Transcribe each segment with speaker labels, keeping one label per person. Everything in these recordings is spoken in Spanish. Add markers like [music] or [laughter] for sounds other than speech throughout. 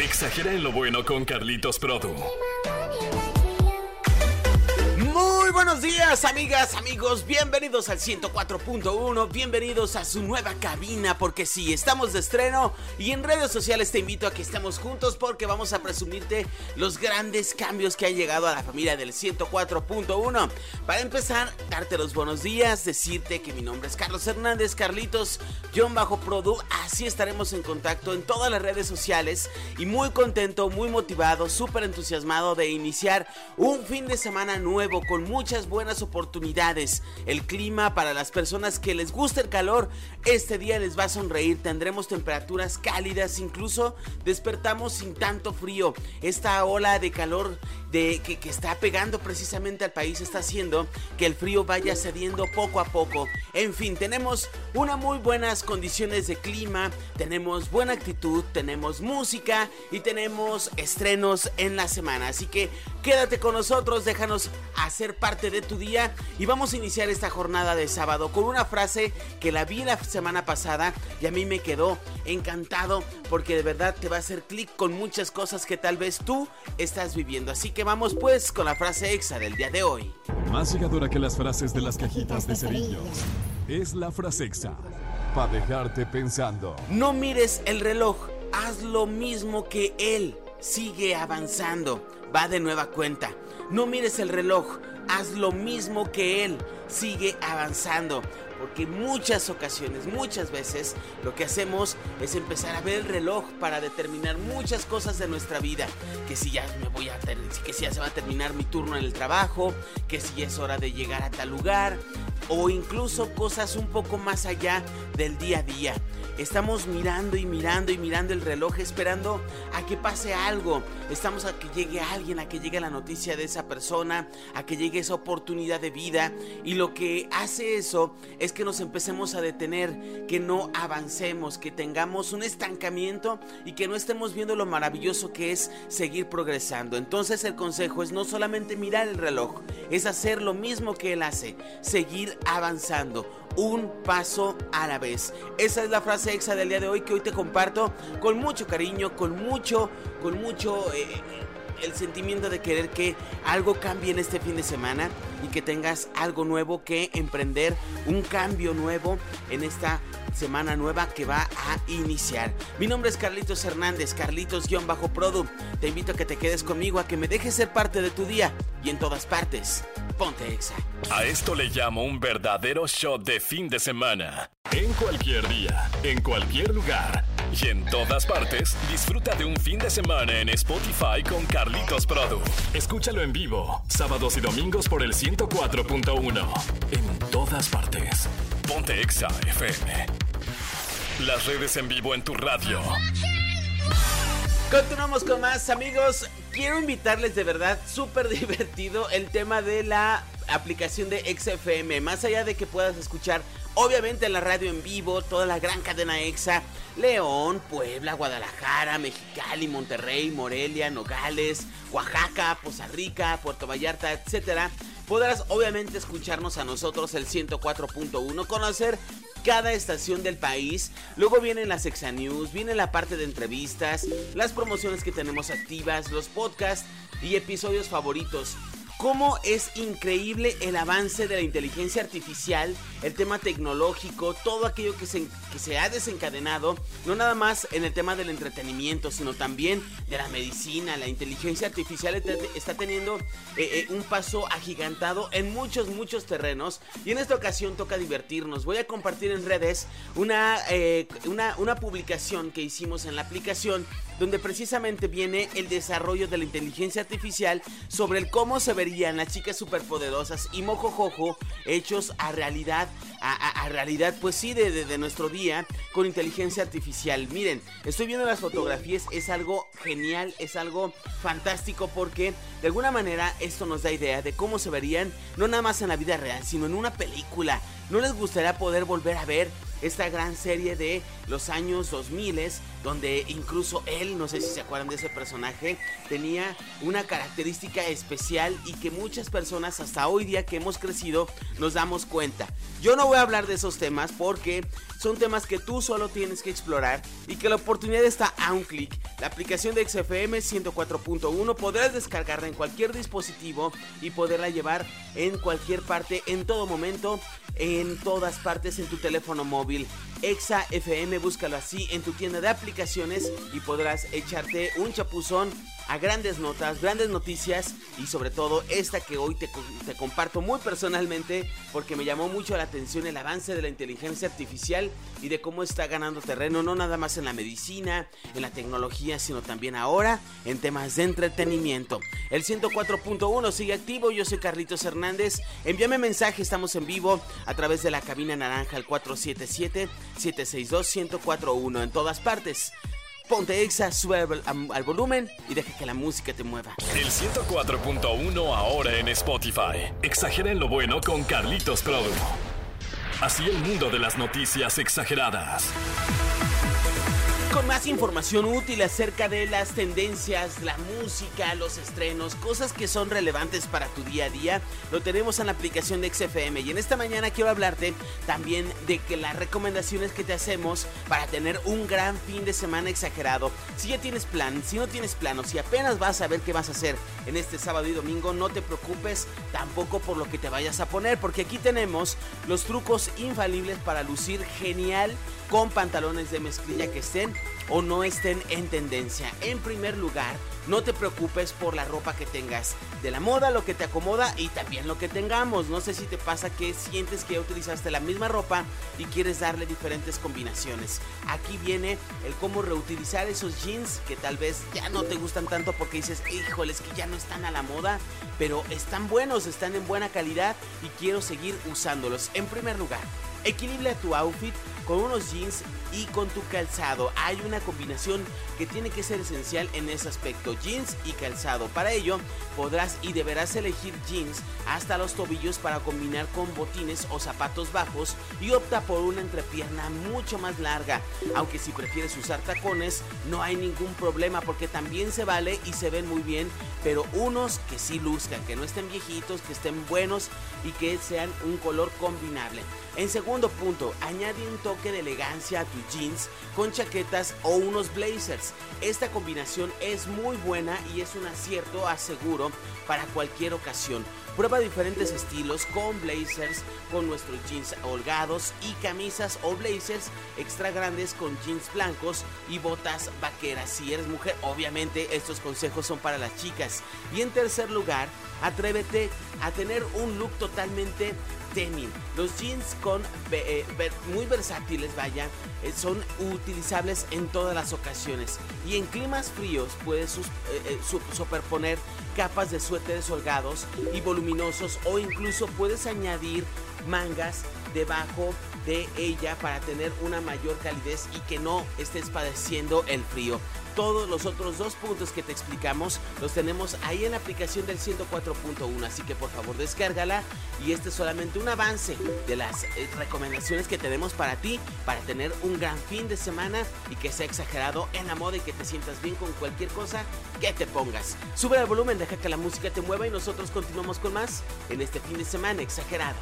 Speaker 1: Exagera en lo bueno con Carlitos Produ.
Speaker 2: Buenos días, amigas, amigos. Bienvenidos al 104.1. Bienvenidos a su nueva cabina. Porque sí, estamos de estreno. Y en redes sociales te invito a que estemos juntos. Porque vamos a presumirte los grandes cambios que han llegado a la familia del 104.1. Para empezar, darte los buenos días. Decirte que mi nombre es Carlos Hernández. Carlitos, John Bajo Produ. Así estaremos en contacto en todas las redes sociales. Y muy contento, muy motivado, súper entusiasmado de iniciar un fin de semana nuevo con muchas buenas oportunidades. El clima para las personas que les gusta el calor, este día les va a sonreír. Tendremos temperaturas cálidas, incluso despertamos sin tanto frío. Esta ola de calor de, que, está pegando precisamente al país está haciendo que el frío vaya cediendo poco a poco. En fin, tenemos unas muy buenas condiciones de clima, tenemos buena actitud, tenemos música y tenemos estrenos en la semana. Así que quédate con nosotros, déjanos hacer parte de tu día y vamos a iniciar esta jornada de sábado con una frase que la vi la semana pasada y a mí me quedó encantado porque de verdad te va a hacer clic con muchas cosas que tal vez tú estás viviendo. Así que vamos pues con la frase exa del día de hoy.
Speaker 1: Más llegadora que las frases de las cajitas de cerillos es la frase exa para dejarte pensando.
Speaker 2: No mires el reloj, haz lo mismo que él. Sigue avanzando, va de nueva cuenta. No mires el reloj, haz lo mismo que él. Sigue avanzando. Porque muchas ocasiones, muchas veces, lo que hacemos es empezar a ver el reloj para determinar muchas cosas de nuestra vida. Que si ya me voy a que si ya se va a terminar mi turno en el trabajo, que si es hora de llegar a tal lugar, o incluso cosas un poco más allá del día a día. Estamos mirando y mirando y mirando el reloj esperando a que pase algo. Estamos a que llegue alguien, a que llegue la noticia de esa persona, a que llegue esa oportunidad de vida. Y lo que hace eso es que nos empecemos a detener, que no avancemos, que tengamos un estancamiento y que no estemos viendo lo maravilloso que es seguir progresando. Entonces el consejo es no solamente mirar el reloj, es hacer lo mismo que él hace, seguir avanzando un paso a la vez. Esa es la frase exa del día de hoy que hoy te comparto con mucho cariño, con mucho, con mucho eh, el sentimiento de querer que algo cambie en este fin de semana y que tengas algo nuevo que emprender, un cambio nuevo en esta semana nueva que va a iniciar. Mi nombre es Carlitos Hernández, Carlitos-Produ. Te invito a que te quedes conmigo, a que me dejes ser parte de tu día y en todas partes. Ponte Exa.
Speaker 1: A esto le llamo un verdadero shot de fin de semana. En cualquier día, en cualquier lugar y en todas partes, disfruta de un fin de semana en Spotify con Carlitos Produ. Escúchalo en vivo, sábados y domingos por el 104.1. En todas partes. Ponte Exa FM. Las redes en vivo en tu radio.
Speaker 2: Continuamos con más amigos. Quiero invitarles de verdad, súper [laughs] divertido el tema de la aplicación de XFM. Más allá de que puedas escuchar, obviamente, la radio en vivo, toda la gran cadena EXA, León, Puebla, Guadalajara, Mexicali, Monterrey, Morelia, Nogales, Oaxaca, Poza Rica, Puerto Vallarta, etcétera. Podrás obviamente escucharnos a nosotros el 104.1, conocer cada estación del país. Luego vienen las Exa News, viene la parte de entrevistas, las promociones que tenemos activas, los podcasts y episodios favoritos cómo es increíble el avance de la inteligencia artificial, el tema tecnológico, todo aquello que se, que se ha desencadenado, no nada más en el tema del entretenimiento, sino también de la medicina. La inteligencia artificial está teniendo eh, eh, un paso agigantado en muchos, muchos terrenos. Y en esta ocasión toca divertirnos. Voy a compartir en redes una, eh, una, una publicación que hicimos en la aplicación donde precisamente viene el desarrollo de la inteligencia artificial sobre el cómo se verían las chicas superpoderosas y mojojojo hechos a realidad, a, realidad, pues sí, de, de, nuestro día con inteligencia artificial. Miren, estoy viendo las fotografías, es algo genial, es algo fantástico porque de alguna manera esto nos da idea de cómo se verían, no nada más en la vida real, sino en una película. ¿No les gustaría poder volver a ver esta gran serie de los años 2000 donde incluso él, no sé si se acuerdan de ese personaje, tenía una característica especial y que muchas personas hasta hoy día que hemos crecido nos damos cuenta. Yo no voy a hablar de esos temas porque son temas que tú solo tienes que explorar y que la oportunidad está a un clic. La aplicación de XFM 104.1 podrás descargarla en cualquier dispositivo y poderla llevar en cualquier parte, en todo momento, en todas partes en tu teléfono móvil. Exa FM, búscalo así en tu tienda de aplicaciones y podrás echarte un chapuzón a grandes notas, grandes noticias y sobre todo esta que hoy te, comparto muy personalmente porque me llamó mucho la atención el avance de la inteligencia artificial y de cómo está ganando terreno no nada más en la medicina, en la tecnología, sino también ahora en temas de entretenimiento. El 104.1 sigue activo, yo soy Carlitos Hernández, envíame mensaje, estamos en vivo a través de la cabina naranja al 477-762-1041 en todas partes. Ponte Exa, sube al, volumen y deja que la música te mueva.
Speaker 1: El 104.1 ahora en Spotify. Exagera en lo bueno con Carlitos Produ. Así el mundo de las noticias exageradas
Speaker 2: con más información útil acerca de las tendencias, la música, los estrenos, cosas que son relevantes para tu día a día, lo tenemos en la aplicación de XFM. Y en esta mañana quiero hablarte también de que las recomendaciones que te hacemos para tener un gran fin de semana exagerado. Si ya tienes plan, si no tienes plan o si apenas vas a ver qué vas a hacer en este sábado y domingo, no te preocupes tampoco por lo que te vayas a poner, porque aquí tenemos los trucos infalibles para lucir genial con pantalones de mezclilla que estén o no estén en tendencia. En primer lugar, no te preocupes por la ropa que tengas. De la moda, lo que te acomoda y también lo que tengamos. No sé si te pasa que sientes que ya utilizaste la misma ropa y quieres darle diferentes combinaciones. Aquí viene el cómo reutilizar esos jeans que tal vez ya no te gustan tanto porque dices, híjoles, que ya no están a la moda, pero están buenos, están en buena calidad y quiero seguir usándolos. En primer lugar, equilibra tu outfit con unos jeans y con tu calzado. Hay una combinación que tiene que ser esencial en ese aspecto, jeans y calzado. Para ello podrás y deberás elegir jeans hasta los tobillos para combinar con botines o zapatos bajos y opta por una entrepierna mucho más larga. Aunque si prefieres usar tacones no hay ningún problema porque también se vale y se ven muy bien, pero unos que sí luzcan, que no estén viejitos, que estén buenos y que sean un color combinable. En segundo punto, añade un toque de elegancia a tus jeans con chaquetas o unos blazers. Esta combinación es muy buena y es un acierto aseguro para cualquier ocasión. Prueba diferentes estilos con blazers, con nuestros jeans holgados y camisas o blazers extra grandes con jeans blancos y botas vaqueras. Si eres mujer, obviamente estos consejos son para las chicas. Y en tercer lugar, atrévete a tener un look totalmente denim. Los jeans con eh, muy versátiles, vaya, eh, son utilizables en todas las ocasiones. Y en climas fríos puedes eh, superponer capas de suéteres holgados y voluminosos o incluso puedes añadir mangas debajo de ella para tener una mayor calidez y que no estés padeciendo el frío. Todos los otros dos puntos que te explicamos los tenemos ahí en la aplicación del 104.1, así que por favor descárgala y este es solamente un avance de las eh, recomendaciones que tenemos para ti para tener un gran fin de semana y que sea exagerado en la moda y que te sientas bien con cualquier cosa que te pongas. Sube el volumen, deja que la música te mueva y nosotros continuamos con más en este fin de semana exagerado.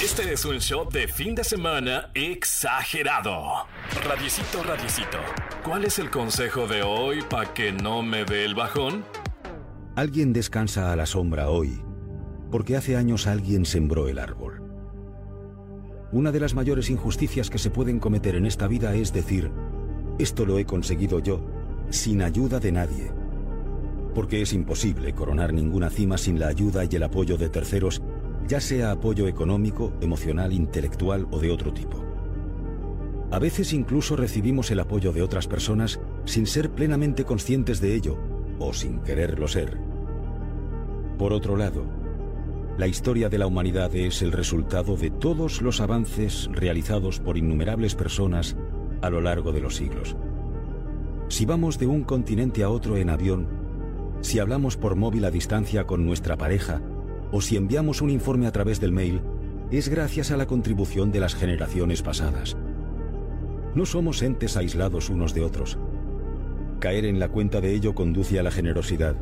Speaker 1: Este es un show de fin de semana exagerado. Radicito, radicito. ¿Cuál es el consejo de hoy para que no me dé el bajón?
Speaker 3: Alguien descansa a la sombra hoy, porque hace años alguien sembró el árbol. Una de las mayores injusticias que se pueden cometer en esta vida es decir, esto lo he conseguido yo, sin ayuda de nadie. Porque es imposible coronar ninguna cima sin la ayuda y el apoyo de terceros, ya sea apoyo económico, emocional, intelectual o de otro tipo. A veces incluso recibimos el apoyo de otras personas sin ser plenamente conscientes de ello o sin quererlo ser. Por otro lado, la historia de la humanidad es el resultado de todos los avances realizados por innumerables personas a lo largo de los siglos. Si vamos de un continente a otro en avión, si hablamos por móvil a distancia con nuestra pareja o si enviamos un informe a través del mail, es gracias a la contribución de las generaciones pasadas. No somos entes aislados unos de otros. Caer en la cuenta de ello conduce a la generosidad,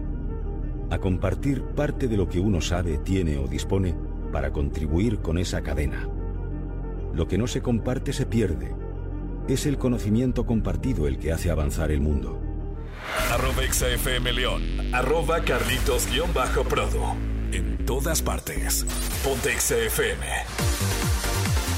Speaker 3: a compartir parte de lo que uno sabe, tiene o dispone para contribuir con esa cadena. Lo que no se comparte se pierde. Es el conocimiento compartido el que hace avanzar el mundo.
Speaker 1: Arroba XFM León. Arroba Carlitos-Prodo. En todas partes. Ponte XFM.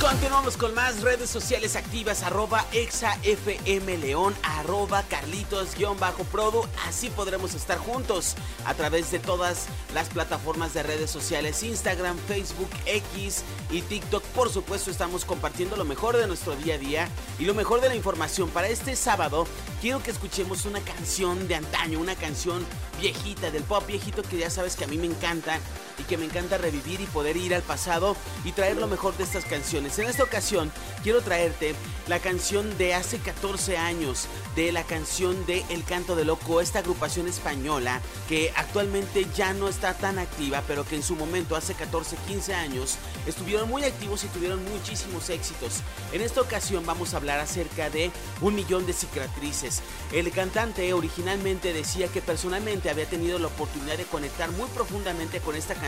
Speaker 2: Continuamos con más redes sociales activas, arroba exafmleón, arroba carlitos-prodo. Así podremos estar juntos a través de todas las plataformas de redes sociales, Instagram, Facebook, X y TikTok. Por supuesto, estamos compartiendo lo mejor de nuestro día a día y lo mejor de la información. Para este sábado, quiero que escuchemos una canción de antaño, una canción viejita, del pop viejito que ya sabes que a mí me encanta y que me encanta revivir y poder ir al pasado y traer lo mejor de estas canciones. En esta ocasión quiero traerte la canción de hace 14 años, de la canción de El Canto de Loco, esta agrupación española que actualmente ya no está tan activa, pero que en su momento, hace 14, 15 años, estuvieron muy activos y tuvieron muchísimos éxitos. En esta ocasión vamos a hablar acerca de Un Millón de Cicatrices. El cantante originalmente decía que personalmente había tenido la oportunidad de conectar muy profundamente con esta canción,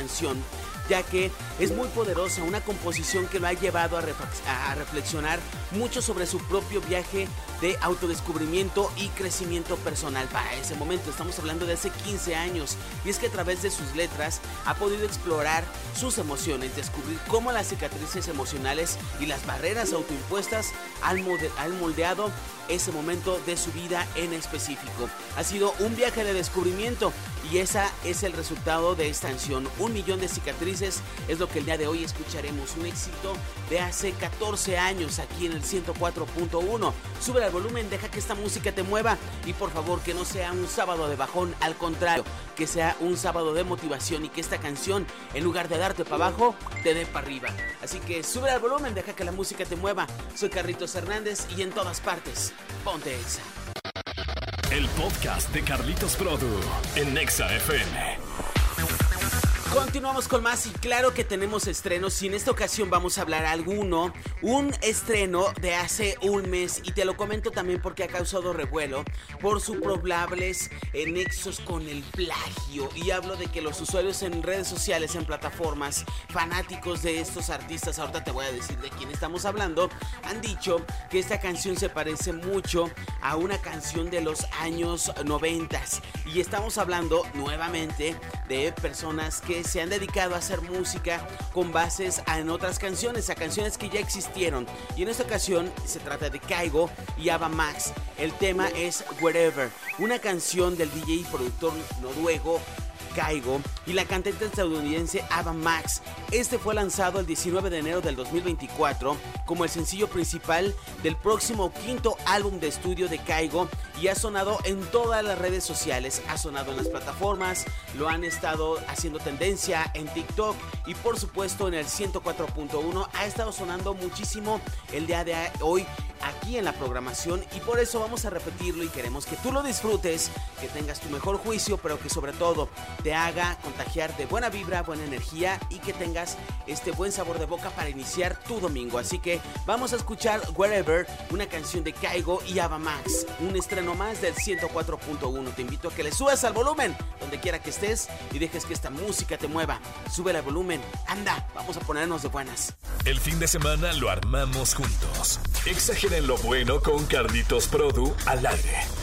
Speaker 2: ya que es muy poderosa, una composición que lo ha llevado a, reflexionar mucho sobre su propio viaje de autodescubrimiento y crecimiento personal para ese momento. Estamos hablando de hace 15 años y es que a través de sus letras ha podido explorar sus emociones, descubrir cómo las cicatrices emocionales y las barreras autoimpuestas han moldeado ese momento de su vida en específico. Ha sido un viaje de descubrimiento y esa es el resultado de esta canción. Un millón de cicatrices es lo que el día de hoy escucharemos. Un éxito de hace 14 años aquí en el 104.1. Sube el volumen, deja que esta música te mueva y por favor que no sea un sábado de bajón, al contrario, que sea un sábado de motivación y que esta canción en lugar de darte para abajo, te dé para arriba. Así que sube el volumen, deja que la música te mueva. Soy Carlitos Hernández y en todas partes Ponte Exa.
Speaker 1: El podcast de Carlitos Produ en Nexa FM.
Speaker 2: Continuamos con más y claro que tenemos estrenos y en esta ocasión vamos a hablar alguno, un estreno de hace un mes y te lo comento también porque ha causado revuelo por sus probables eh, nexos con el plagio. Y hablo de que los usuarios en redes sociales, en plataformas, fanáticos de estos artistas, ahorita te voy a decir de quién estamos hablando, han dicho que esta canción se parece mucho a una canción de los años 90 y estamos hablando nuevamente de personas que se han dedicado a hacer música con bases en otras canciones, a canciones que ya existieron. Y en esta ocasión se trata de Kaigo y Ava Max. El tema es Wherever, una canción del DJ y productor noruego Caigo y la cantante estadounidense Ava Max. Este fue lanzado el 19 de enero del 2024 como el sencillo principal del próximo quinto álbum de estudio de Caigo y ha sonado en todas las redes sociales, ha sonado en las plataformas, lo han estado haciendo tendencia en TikTok y por supuesto en el 104.1 ha estado sonando muchísimo el día de hoy aquí en la programación y por eso vamos a repetirlo y queremos que tú lo disfrutes, que tengas tu mejor juicio, pero que sobre todo te haga contagiar de buena vibra, buena energía y que tengas este buen sabor de boca para iniciar tu domingo. Así que vamos a escuchar Wherever, una canción de Kaigo y Ava Max, un estreno más del 104.1. Te invito a que le subas al volumen donde quiera que estés y dejes que esta música te mueva. Sube el volumen, anda, vamos a ponernos de buenas.
Speaker 1: El fin de semana lo armamos juntos. Exageren lo bueno con Carlitos Produ al aire.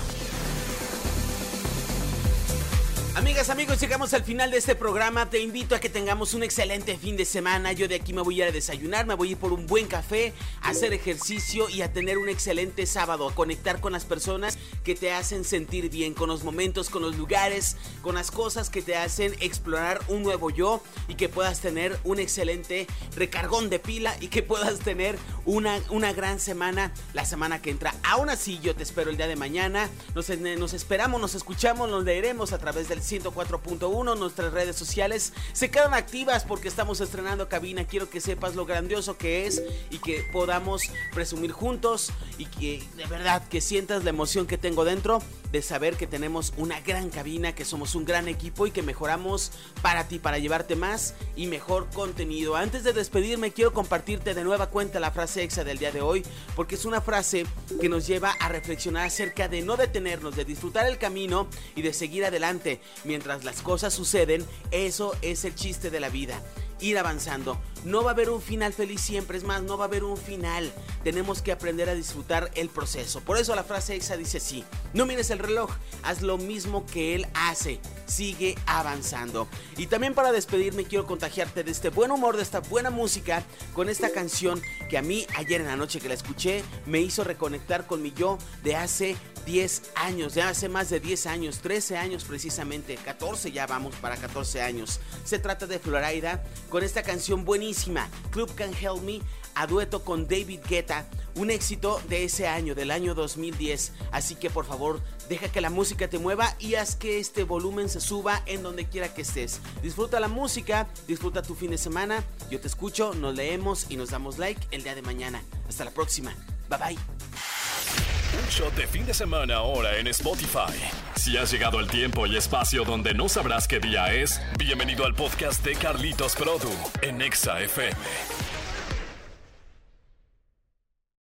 Speaker 2: Amigas, amigos, llegamos al final de este programa. Te invito a que tengamos un excelente fin de semana. Yo de aquí me voy a ir a desayunar, me voy a ir por un buen café, a hacer ejercicio y a tener un excelente sábado, a conectar con las personas que te hacen sentir bien, con los momentos, con los lugares, con las cosas que te hacen explorar un nuevo yo y que puedas tener un excelente recargón de pila y que puedas tener una, una gran semana la semana que entra. Aún así, yo te espero el día de mañana. Nos, nos esperamos, nos escuchamos, nos leeremos a través del 104.1, nuestras redes sociales se quedan activas porque estamos estrenando cabina. Quiero que sepas lo grandioso que es y que podamos presumir juntos y que de verdad que sientas la emoción que tengo dentro de saber que tenemos una gran cabina, que somos un gran equipo y que mejoramos para ti, para llevarte más y mejor contenido. Antes de despedirme, quiero compartirte de nueva cuenta la frase exa del día de hoy, porque es una frase que nos lleva a reflexionar acerca de no detenernos, de disfrutar el camino y de seguir adelante mientras las cosas suceden. Eso es el chiste de la vida ir avanzando. No va a haber un final feliz siempre, es más, no va a haber un final. Tenemos que aprender a disfrutar el proceso. Por eso la frase exa dice sí. No mires el reloj, haz lo mismo que él hace. Sigue avanzando. Y también para despedirme quiero contagiarte de este buen humor, de esta buena música, con esta canción que a mí ayer en la noche que la escuché me hizo reconectar con mi yo de hace 10 años, ya hace más de 10 años, 13 años precisamente, 14 ya vamos para 14 años. Se trata de Florida con esta canción buenísima, Club Can Help Me, a dueto con David Guetta, un éxito de ese año, del año 2010. Así que por favor, deja que la música te mueva y haz que este volumen se suba en donde quiera que estés. Disfruta la música, disfruta tu fin de semana. Yo te escucho, nos leemos y nos damos like el día de mañana. Hasta la próxima. Bye bye.
Speaker 1: Shot de fin de semana ahora en Spotify. Si has llegado el tiempo y espacio donde no sabrás qué día es, bienvenido al podcast de Carlitos Produ en Exa FM.